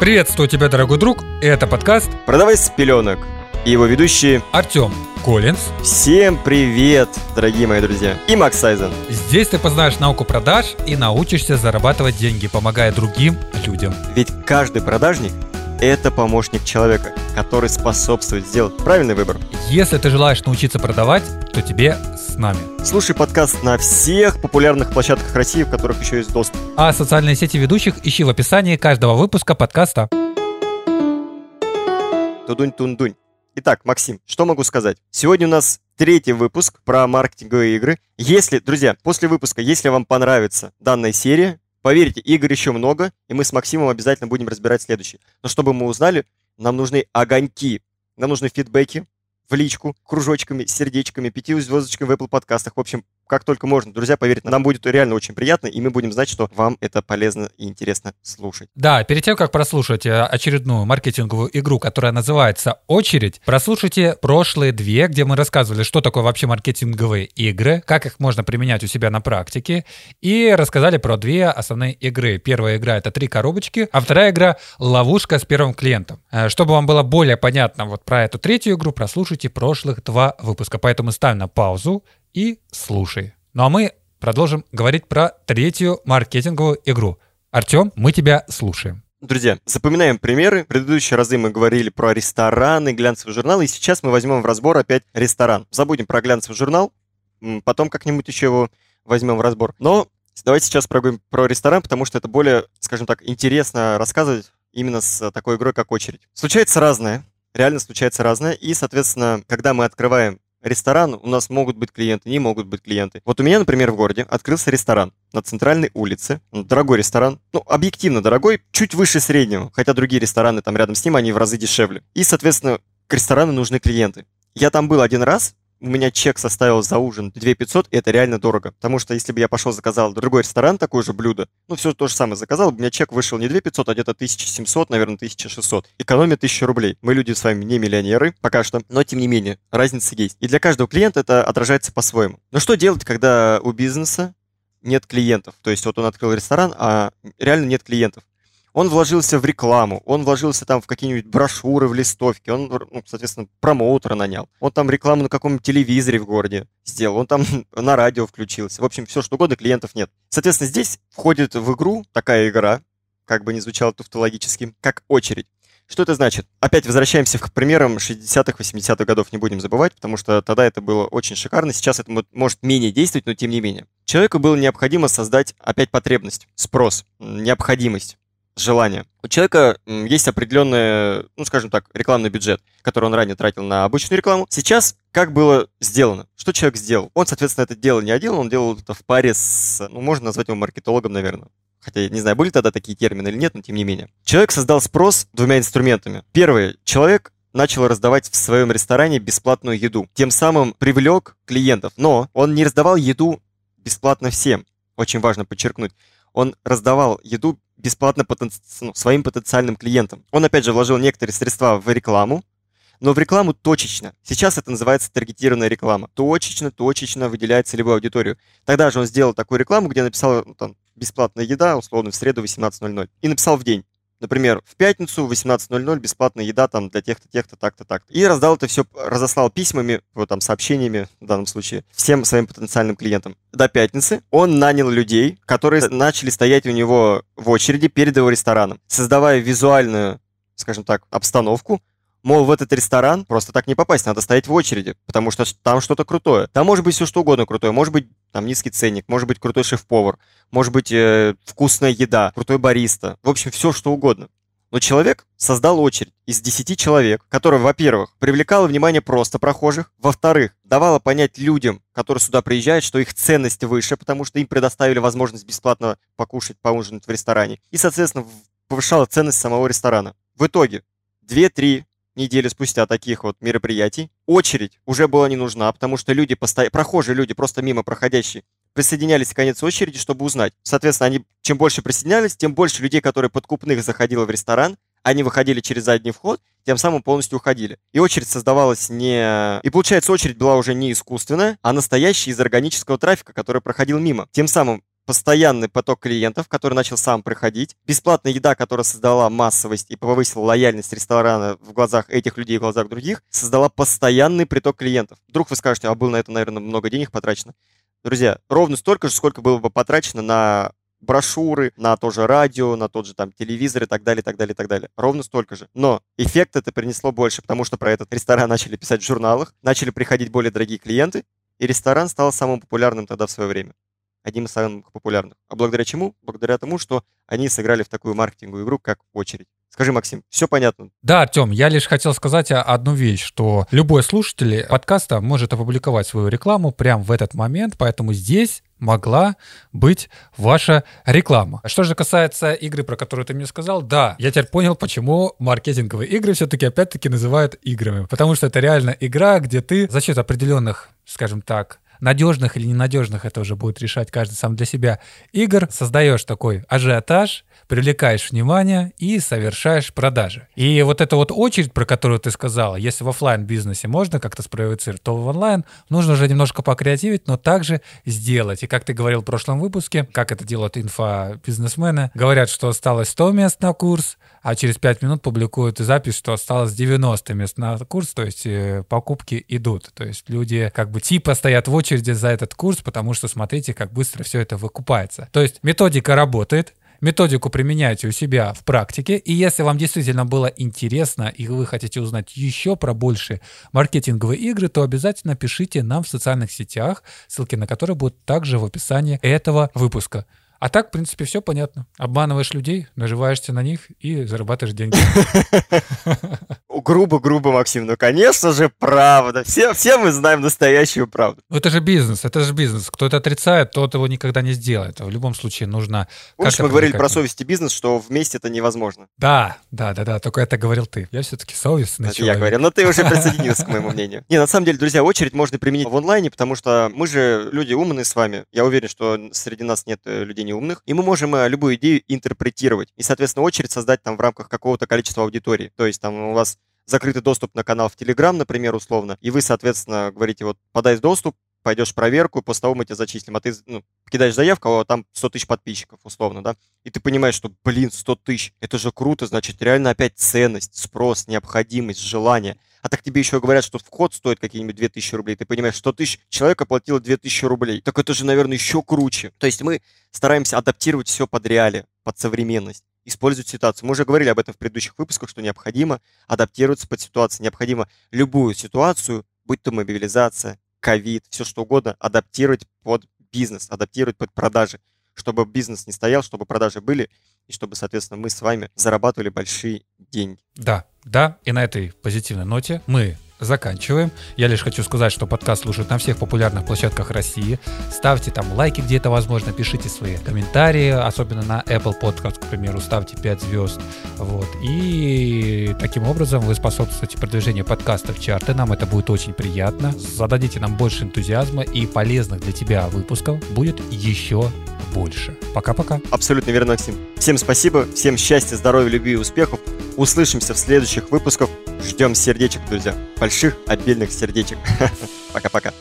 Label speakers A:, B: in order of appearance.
A: Приветствую тебя, дорогой друг. Это подкаст
B: «Продавай с пеленок» и его ведущие
A: Артем Коллинз.
B: Всем привет, дорогие мои друзья. И Макс Сайзен.
A: Здесь ты познаешь науку продаж и научишься зарабатывать деньги, помогая другим людям.
B: Ведь каждый продажник – это помощник человека, который способствует сделать правильный выбор.
A: Если ты желаешь научиться продавать, то тебе с нами.
B: Слушай подкаст на всех популярных площадках России, в которых еще есть доступ.
A: А социальные сети ведущих ищи в описании каждого выпуска подкаста.
B: Тудунь-тундунь. Итак, Максим, что могу сказать? Сегодня у нас третий выпуск про маркетинговые игры. Если, друзья, после выпуска, если вам понравится данная серия, поверьте, игр еще много, и мы с Максимом обязательно будем разбирать следующий. Но чтобы мы узнали, нам нужны огоньки, нам нужны фидбэки, в личку, кружочками, сердечками, пяти звездочками в Apple подкастах. В общем, как только можно. Друзья, поверьте, нам будет реально очень приятно, и мы будем знать, что вам это полезно и интересно слушать.
A: Да, перед тем, как прослушать э, очередную маркетинговую игру, которая называется «Очередь», прослушайте прошлые две, где мы рассказывали, что такое вообще маркетинговые игры, как их можно применять у себя на практике, и рассказали про две основные игры. Первая игра — это три коробочки, а вторая игра — ловушка с первым клиентом. Э, чтобы вам было более понятно вот про эту третью игру, прослушайте прошлых два выпуска. Поэтому ставим на паузу и слушай. Ну а мы продолжим говорить про третью маркетинговую игру. Артем, мы тебя слушаем.
B: Друзья, запоминаем примеры. В предыдущие разы мы говорили про рестораны, глянцевый журнал, и сейчас мы возьмем в разбор опять ресторан. Забудем про глянцевый журнал, потом как-нибудь еще его возьмем в разбор. Но давайте сейчас проговорим про ресторан, потому что это более, скажем так, интересно рассказывать именно с такой игрой, как очередь. Случается разное, реально случается разное, и, соответственно, когда мы открываем ресторан, у нас могут быть клиенты, не могут быть клиенты. Вот у меня, например, в городе открылся ресторан на центральной улице. Дорогой ресторан. Ну, объективно дорогой, чуть выше среднего. Хотя другие рестораны там рядом с ним, они в разы дешевле. И, соответственно, к ресторану нужны клиенты. Я там был один раз, у меня чек составил за ужин 2 500, и это реально дорого. Потому что если бы я пошел заказал другой ресторан, такое же блюдо, ну, все то же самое заказал, у меня чек вышел не 2 500, а где-то 1700, наверное, 1600. Экономия 1000 рублей. Мы люди с вами не миллионеры пока что, но тем не менее, разница есть. И для каждого клиента это отражается по-своему. Но что делать, когда у бизнеса нет клиентов? То есть вот он открыл ресторан, а реально нет клиентов. Он вложился в рекламу, он вложился там в какие-нибудь брошюры, в листовки, он, ну, соответственно, промоутера нанял. Он там рекламу на каком-нибудь телевизоре в городе сделал, он там на радио включился. В общем, все что угодно, клиентов нет. Соответственно, здесь входит в игру такая игра, как бы не звучало туфтологически, как очередь. Что это значит? Опять возвращаемся к примерам 60-х, 80-х годов, не будем забывать, потому что тогда это было очень шикарно, сейчас это может менее действовать, но тем не менее. Человеку было необходимо создать опять потребность, спрос, необходимость желание. У человека есть определенный, ну, скажем так, рекламный бюджет, который он ранее тратил на обычную рекламу. Сейчас как было сделано? Что человек сделал? Он, соответственно, это дело не один, он делал это в паре с, ну, можно назвать его маркетологом, наверное. Хотя, не знаю, были тогда такие термины или нет, но тем не менее. Человек создал спрос двумя инструментами. Первый. Человек начал раздавать в своем ресторане бесплатную еду. Тем самым привлек клиентов. Но он не раздавал еду бесплатно всем. Очень важно подчеркнуть. Он раздавал еду бесплатно потенци... ну, своим потенциальным клиентам. Он, опять же, вложил некоторые средства в рекламу, но в рекламу точечно. Сейчас это называется таргетированная реклама. Точечно, точечно выделяет целевую аудиторию. Тогда же он сделал такую рекламу, где написал ну, там, бесплатная еда, условно, в среду 18.00. И написал в день. Например, в пятницу в 18.00 бесплатная еда там для тех-то, тех-то, так-то, так-то. И раздал это все, разослал письмами, вот там сообщениями в данном случае, всем своим потенциальным клиентам. До пятницы он нанял людей, которые начали стоять у него в очереди перед его рестораном, создавая визуальную, скажем так, обстановку, Мол, в этот ресторан просто так не попасть, надо стоять в очереди, потому что там что-то крутое. Там может быть все что угодно крутое, может быть там низкий ценник, может быть крутой шеф-повар, может быть э, вкусная еда, крутой бариста, в общем, все что угодно. Но человек создал очередь из 10 человек, которая, во-первых, привлекала внимание просто прохожих, во-вторых, давала понять людям, которые сюда приезжают, что их ценность выше, потому что им предоставили возможность бесплатно покушать, поужинать в ресторане, и, соответственно, повышала ценность самого ресторана. В итоге 2-3 недели спустя таких вот мероприятий. Очередь уже была не нужна, потому что люди, посто... прохожие люди, просто мимо проходящие, присоединялись к конец очереди, чтобы узнать. Соответственно, они чем больше присоединялись, тем больше людей, которые подкупных заходило в ресторан, они выходили через задний вход, тем самым полностью уходили. И очередь создавалась не... И получается, очередь была уже не искусственная, а настоящая из органического трафика, который проходил мимо. Тем самым постоянный поток клиентов, который начал сам приходить, бесплатная еда, которая создала массовость и повысила лояльность ресторана в глазах этих людей и в глазах других, создала постоянный приток клиентов. Вдруг вы скажете, а было на это, наверное, много денег потрачено. Друзья, ровно столько же, сколько было бы потрачено на брошюры, на то же радио, на тот же там телевизор и так далее, и так далее, и так далее. Ровно столько же. Но эффект это принесло больше, потому что про этот ресторан начали писать в журналах, начали приходить более дорогие клиенты, и ресторан стал самым популярным тогда в свое время одним из самых популярных. А благодаря чему? Благодаря тому, что они сыграли в такую маркетинговую игру, как очередь. Скажи, Максим, все понятно?
A: Да, Артем, я лишь хотел сказать одну вещь, что любой слушатель подкаста может опубликовать свою рекламу прямо в этот момент, поэтому здесь могла быть ваша реклама. Что же касается игры, про которую ты мне сказал, да, я теперь понял, почему маркетинговые игры все-таки опять-таки называют играми. Потому что это реально игра, где ты за счет определенных, скажем так, надежных или ненадежных, это уже будет решать каждый сам для себя, игр, создаешь такой ажиотаж, привлекаешь внимание и совершаешь продажи. И вот эта вот очередь, про которую ты сказала, если в офлайн бизнесе можно как-то спровоцировать, то в онлайн нужно уже немножко покреативить, но также сделать. И как ты говорил в прошлом выпуске, как это делают инфобизнесмены, говорят, что осталось 100 мест на курс, а через 5 минут публикуют запись, что осталось 90 мест на курс, то есть э, покупки идут. То есть люди как бы типа стоят в очереди за этот курс, потому что смотрите, как быстро все это выкупается. То есть методика работает, методику применяйте у себя в практике. И если вам действительно было интересно и вы хотите узнать еще про большие маркетинговые игры, то обязательно пишите нам в социальных сетях, ссылки на которые будут также в описании этого выпуска. А так, в принципе, все понятно. Обманываешь людей, наживаешься на них и зарабатываешь деньги.
B: Грубо-грубо, Максим, ну, конечно же, правда. Все, все мы знаем настоящую правду.
A: Ну, это же бизнес, это же бизнес. Кто это отрицает, тот его никогда не сделает. В любом случае нужно...
B: Помнишь, мы говорили про совесть и бизнес, что вместе это невозможно?
A: Да, да, да, да, только это говорил ты. Я все-таки совестный это
B: человек. я говорю, но ты уже присоединился к моему мнению. Не, на самом деле, друзья, очередь можно применить в онлайне, потому что мы же люди умные с вами. Я уверен, что среди нас нет э, людей неумных. И мы можем э, любую идею интерпретировать. И, соответственно, очередь создать там в рамках какого-то количества аудитории. То есть там у вас закрытый доступ на канал в Telegram, например, условно, и вы, соответственно, говорите, вот, подай доступ, пойдешь проверку, после того мы тебя зачислим. А ты ну, кидаешь заявку, а там 100 тысяч подписчиков, условно, да? И ты понимаешь, что, блин, 100 тысяч, это же круто, значит, реально опять ценность, спрос, необходимость, желание. А так тебе еще говорят, что вход стоит какие-нибудь 2000 рублей. Ты понимаешь, 100 тысяч человек оплатило 2000 рублей. Так это же, наверное, еще круче. То есть мы стараемся адаптировать все под реалии, под современность использовать ситуацию. Мы уже говорили об этом в предыдущих выпусках, что необходимо адаптироваться под ситуацию. Необходимо любую ситуацию, будь то мобилизация, ковид, все что угодно, адаптировать под бизнес, адаптировать под продажи, чтобы бизнес не стоял, чтобы продажи были, и чтобы, соответственно, мы с вами зарабатывали большие деньги.
A: Да, да, и на этой позитивной ноте мы заканчиваем. Я лишь хочу сказать, что подкаст слушают на всех популярных площадках России. Ставьте там лайки, где это возможно, пишите свои комментарии, особенно на Apple Podcast, к примеру, ставьте 5 звезд. Вот. И таким образом вы способствуете продвижению подкаста в чарты. Нам это будет очень приятно. Зададите нам больше энтузиазма и полезных для тебя выпусков будет еще больше. Пока-пока.
B: Абсолютно верно, Максим. Всем спасибо, всем счастья, здоровья, любви и успехов. Услышимся в следующих выпусках. Ждем сердечек, друзья. Больших, обильных сердечек. Пока-пока.